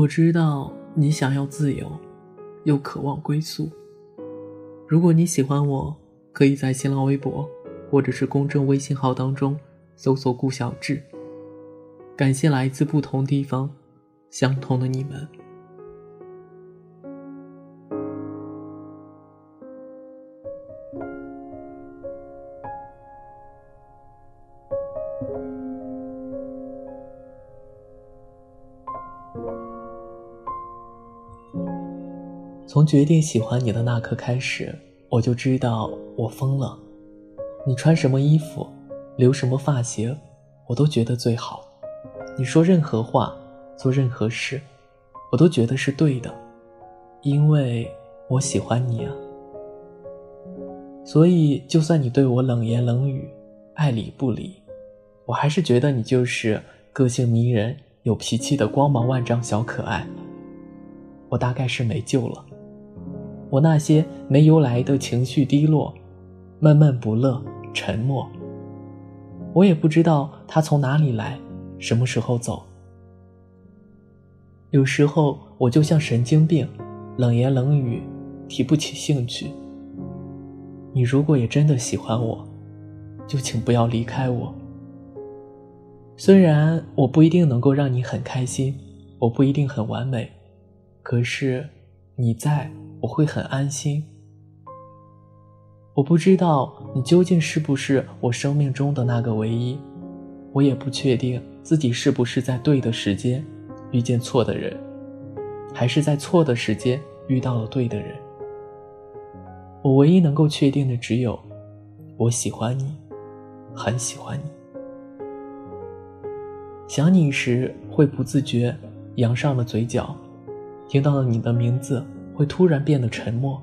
我知道你想要自由，又渴望归宿。如果你喜欢我，可以在新浪微博或者是公众微信号当中搜索“顾小志”。感谢来自不同地方、相同的你们。从决定喜欢你的那刻开始，我就知道我疯了。你穿什么衣服，留什么发型，我都觉得最好。你说任何话，做任何事，我都觉得是对的，因为我喜欢你啊。所以，就算你对我冷言冷语，爱理不理，我还是觉得你就是个性迷人、有脾气的光芒万丈小可爱。我大概是没救了。我那些没由来的情绪低落，闷闷不乐，沉默。我也不知道他从哪里来，什么时候走。有时候我就像神经病，冷言冷语，提不起兴趣。你如果也真的喜欢我，就请不要离开我。虽然我不一定能够让你很开心，我不一定很完美，可是你在。我会很安心。我不知道你究竟是不是我生命中的那个唯一，我也不确定自己是不是在对的时间遇见错的人，还是在错的时间遇到了对的人。我唯一能够确定的只有，我喜欢你，很喜欢你。想你时会不自觉扬上了嘴角，听到了你的名字。会突然变得沉默。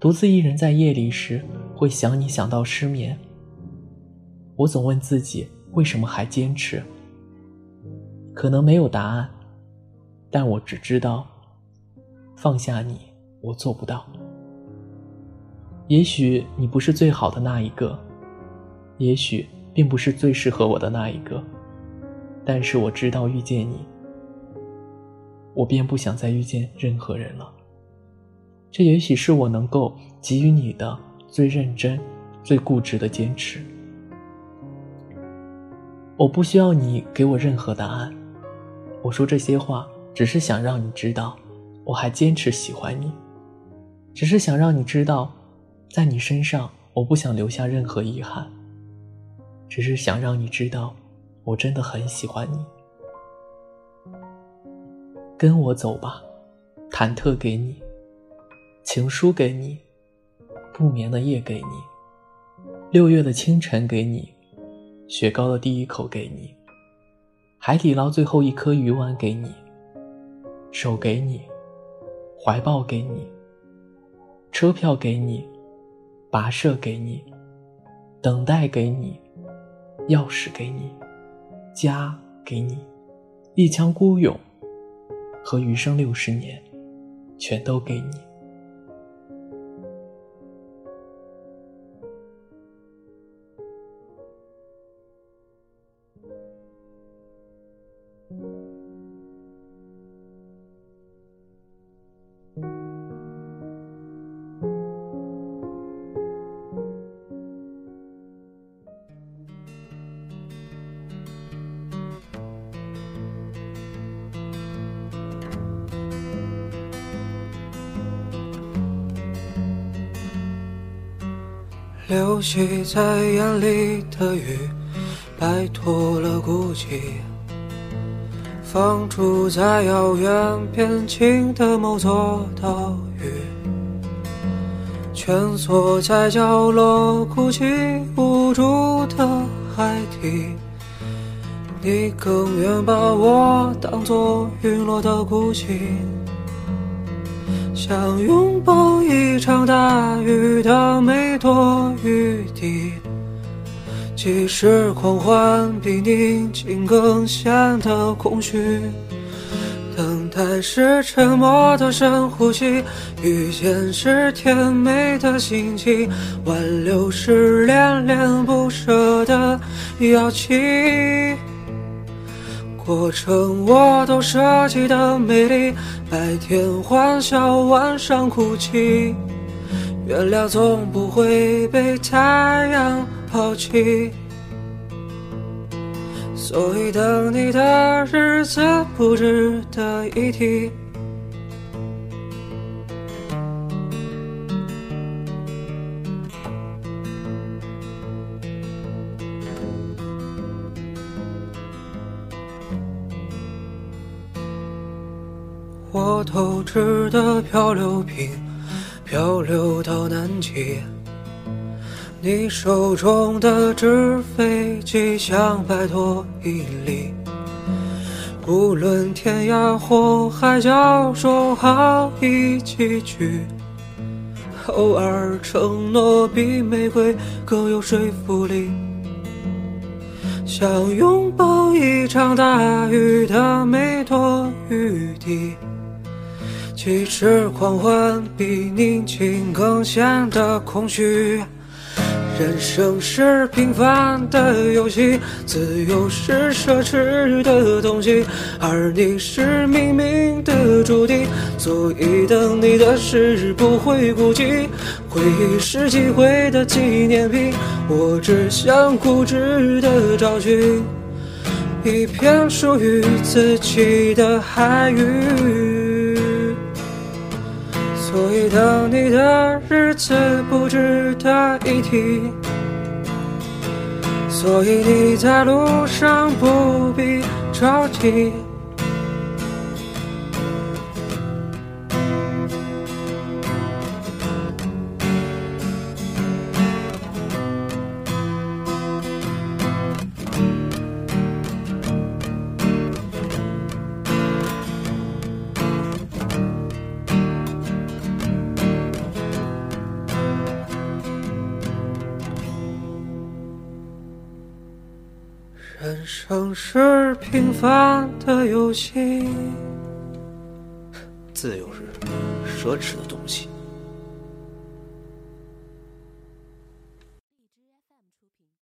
独自一人在夜里时，会想你想到失眠。我总问自己，为什么还坚持？可能没有答案，但我只知道，放下你，我做不到。也许你不是最好的那一个，也许并不是最适合我的那一个，但是我知道遇见你。我便不想再遇见任何人了。这也许是我能够给予你的最认真、最固执的坚持。我不需要你给我任何答案。我说这些话，只是想让你知道，我还坚持喜欢你。只是想让你知道，在你身上，我不想留下任何遗憾。只是想让你知道，我真的很喜欢你。跟我走吧，忐忑给你，情书给你，不眠的夜给你，六月的清晨给你，雪糕的第一口给你，海底捞最后一颗鱼丸给你，手给你，怀抱给你，车票给你，跋涉给你，等待给你，钥匙给你，家给你，一腔孤勇。和余生六十年，全都给你。流泻在眼里的雨，摆脱了孤寂，放逐在遥远边境的某座岛屿，蜷缩在角落哭泣无助的海底，你更愿把我当作陨落的孤星。想拥抱一场大雨的每朵雨滴，即使狂欢比宁静更显得空虚。等待是沉默的深呼吸，遇见是甜美的心情，挽留是恋恋不舍的邀请。过程我都设计的美丽，白天欢笑，晚上哭泣。原谅总不会被太阳抛弃，所以等你的日子不值得一提。我偷吃的漂流瓶，漂流到南极。你手中的纸飞机想摆脱引力，无论天涯或海角，说好一起去。偶尔承诺比玫瑰更有说服力，想拥抱一场大雨的每朵雨滴。其实狂欢比宁静更显得空虚。人生是平凡的游戏，自由是奢侈的东西，而你是命运的注定。所以等你的事不会孤寂，回忆是机会的纪念品。我只想固执的找寻一片属于自己的海域。所以等你的日子不值得一提，所以你在路上不必着急。人生是平凡的游戏，自由是奢侈的东西。